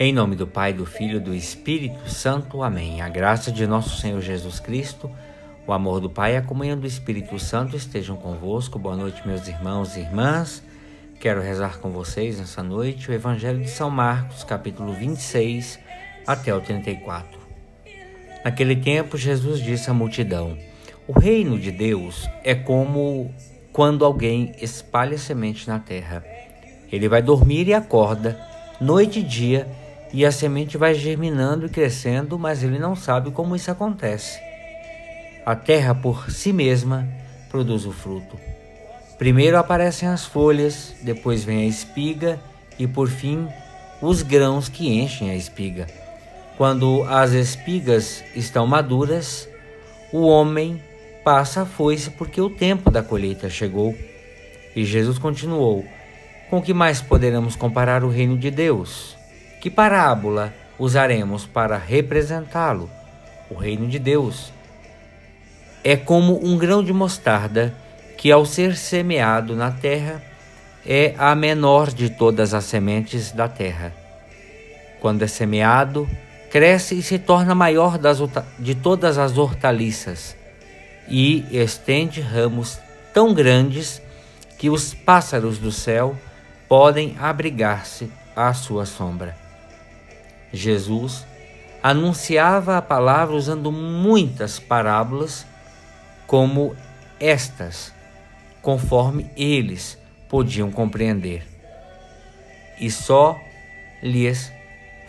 Em nome do Pai, do Filho e do Espírito Santo. Amém. A graça de nosso Senhor Jesus Cristo, o amor do Pai e a comunhão do Espírito Santo estejam convosco. Boa noite, meus irmãos e irmãs. Quero rezar com vocês nessa noite o Evangelho de São Marcos, capítulo 26 até o 34. Naquele tempo, Jesus disse à multidão: O reino de Deus é como quando alguém espalha semente na terra. Ele vai dormir e acorda, noite e dia, e a semente vai germinando e crescendo, mas ele não sabe como isso acontece. A terra por si mesma produz o fruto. Primeiro aparecem as folhas, depois vem a espiga e por fim os grãos que enchem a espiga. Quando as espigas estão maduras, o homem passa a foice porque o tempo da colheita chegou. E Jesus continuou: Com que mais poderemos comparar o reino de Deus? Que parábola usaremos para representá-lo? O reino de Deus é como um grão de mostarda que, ao ser semeado na terra, é a menor de todas as sementes da terra. Quando é semeado, cresce e se torna maior das, de todas as hortaliças e estende ramos tão grandes que os pássaros do céu podem abrigar-se à sua sombra. Jesus anunciava a palavra usando muitas parábolas, como estas, conforme eles podiam compreender. E só lhes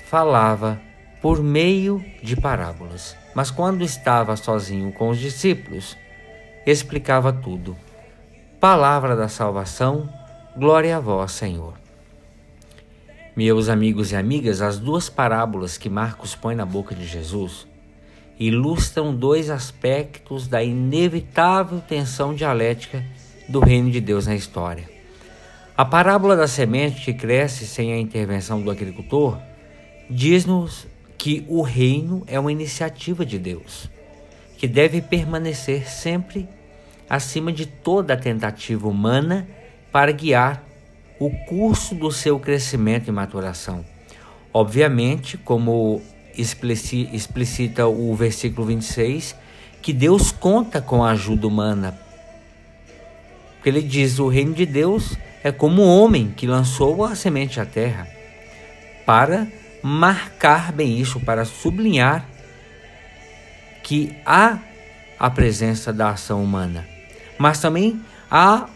falava por meio de parábolas. Mas quando estava sozinho com os discípulos, explicava tudo. Palavra da salvação, glória a vós, Senhor. Meus amigos e amigas, as duas parábolas que Marcos põe na boca de Jesus ilustram dois aspectos da inevitável tensão dialética do reino de Deus na história. A parábola da semente que cresce sem a intervenção do agricultor diz-nos que o reino é uma iniciativa de Deus, que deve permanecer sempre acima de toda tentativa humana para guiar o curso do seu crescimento e maturação. Obviamente, como explicita o versículo 26, que Deus conta com a ajuda humana. Porque ele diz: o reino de Deus é como um homem que lançou a semente à terra, para marcar bem isso, para sublinhar que há a presença da ação humana, mas também há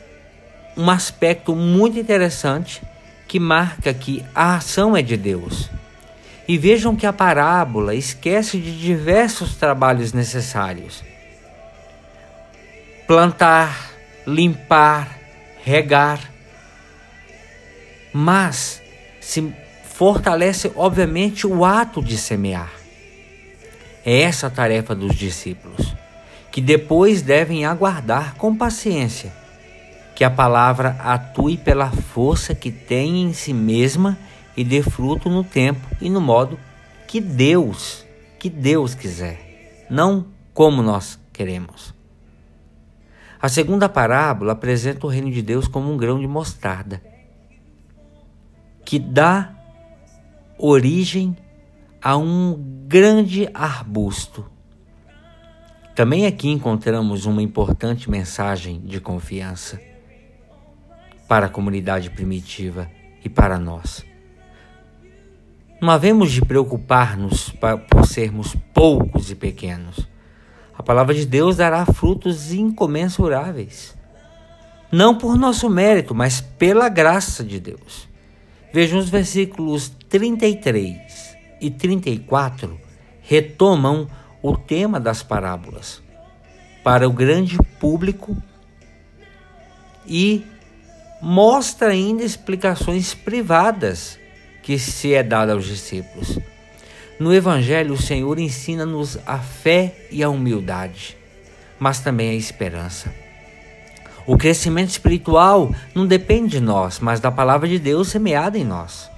um aspecto muito interessante que marca que a ação é de Deus. E vejam que a parábola esquece de diversos trabalhos necessários: plantar, limpar, regar. Mas se fortalece, obviamente, o ato de semear. É essa a tarefa dos discípulos, que depois devem aguardar com paciência que a palavra atue pela força que tem em si mesma e dê fruto no tempo e no modo que Deus, que Deus quiser, não como nós queremos. A segunda parábola apresenta o reino de Deus como um grão de mostarda, que dá origem a um grande arbusto. Também aqui encontramos uma importante mensagem de confiança para a comunidade primitiva e para nós. Não havemos de preocupar-nos por sermos poucos e pequenos. A palavra de Deus dará frutos incomensuráveis. Não por nosso mérito, mas pela graça de Deus. Vejam os versículos 33 e 34 retomam o tema das parábolas para o grande público e mostra ainda explicações privadas que se é dada aos discípulos. No Evangelho, o Senhor ensina-nos a fé e a humildade, mas também a esperança. O crescimento espiritual não depende de nós, mas da palavra de Deus semeada em nós.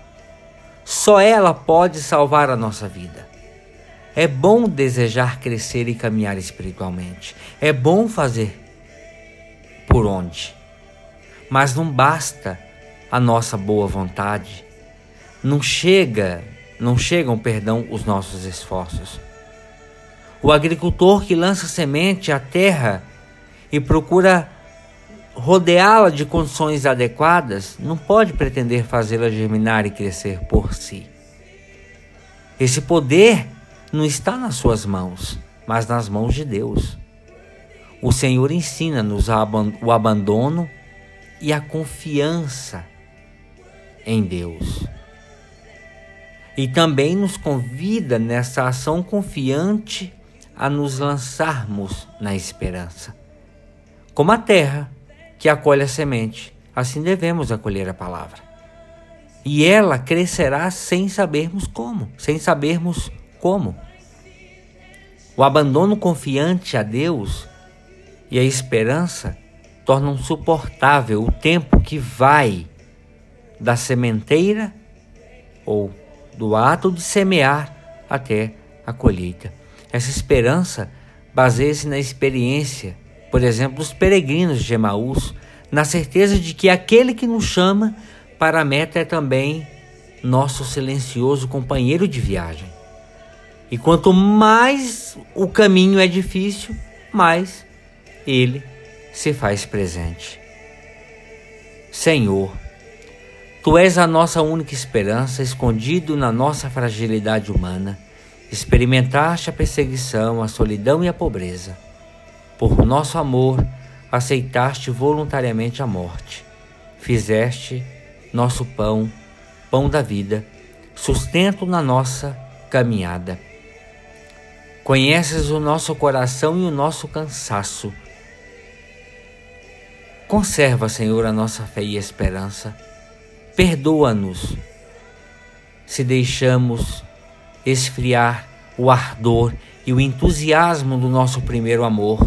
Só ela pode salvar a nossa vida. É bom desejar crescer e caminhar espiritualmente. É bom fazer por onde mas não basta a nossa boa vontade. Não chega não chegam, perdão, os nossos esforços. O agricultor que lança semente à terra e procura rodeá-la de condições adequadas não pode pretender fazê-la germinar e crescer por si. Esse poder não está nas suas mãos, mas nas mãos de Deus. O Senhor ensina-nos o abandono e a confiança em Deus. E também nos convida nessa ação confiante a nos lançarmos na esperança. Como a terra que acolhe a semente, assim devemos acolher a palavra. E ela crescerá sem sabermos como, sem sabermos como. O abandono confiante a Deus e a esperança tornam suportável o tempo que vai da sementeira ou do ato de semear até a colheita. Essa esperança baseia-se na experiência, por exemplo, dos peregrinos de Emaús, na certeza de que aquele que nos chama para a meta é também nosso silencioso companheiro de viagem. E quanto mais o caminho é difícil, mais ele se faz presente. Senhor, Tu és a nossa única esperança, escondido na nossa fragilidade humana. Experimentaste a perseguição, a solidão e a pobreza. Por nosso amor, aceitaste voluntariamente a morte. Fizeste nosso pão, pão da vida, sustento na nossa caminhada. Conheces o nosso coração e o nosso cansaço. Conserva, Senhor, a nossa fé e esperança Perdoa-nos se deixamos esfriar o ardor e o entusiasmo do nosso primeiro amor,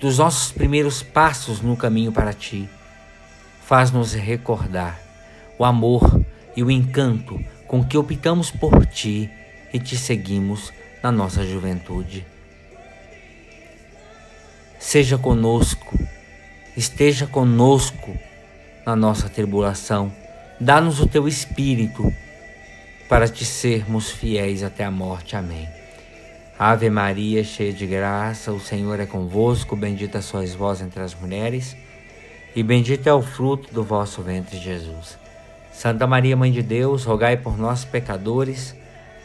dos nossos primeiros passos no caminho para ti. Faz-nos recordar o amor e o encanto com que optamos por ti e te seguimos na nossa juventude. Seja conosco, esteja conosco na nossa tribulação Dá-nos o teu espírito para te sermos fiéis até a morte. Amém. Ave Maria, cheia de graça, o Senhor é convosco, bendita sois vós entre as mulheres, e bendito é o fruto do vosso ventre, Jesus. Santa Maria, Mãe de Deus, rogai por nós, pecadores,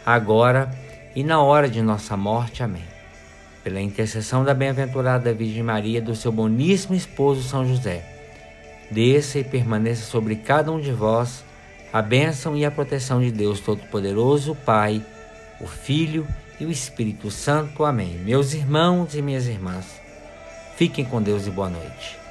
agora e na hora de nossa morte. Amém. Pela intercessão da bem-aventurada Virgem Maria, do seu boníssimo esposo São José desça e permaneça sobre cada um de vós a bênção e a proteção de Deus Todo-Poderoso, Pai, o Filho e o Espírito Santo. Amém. Meus irmãos e minhas irmãs, fiquem com Deus e boa noite.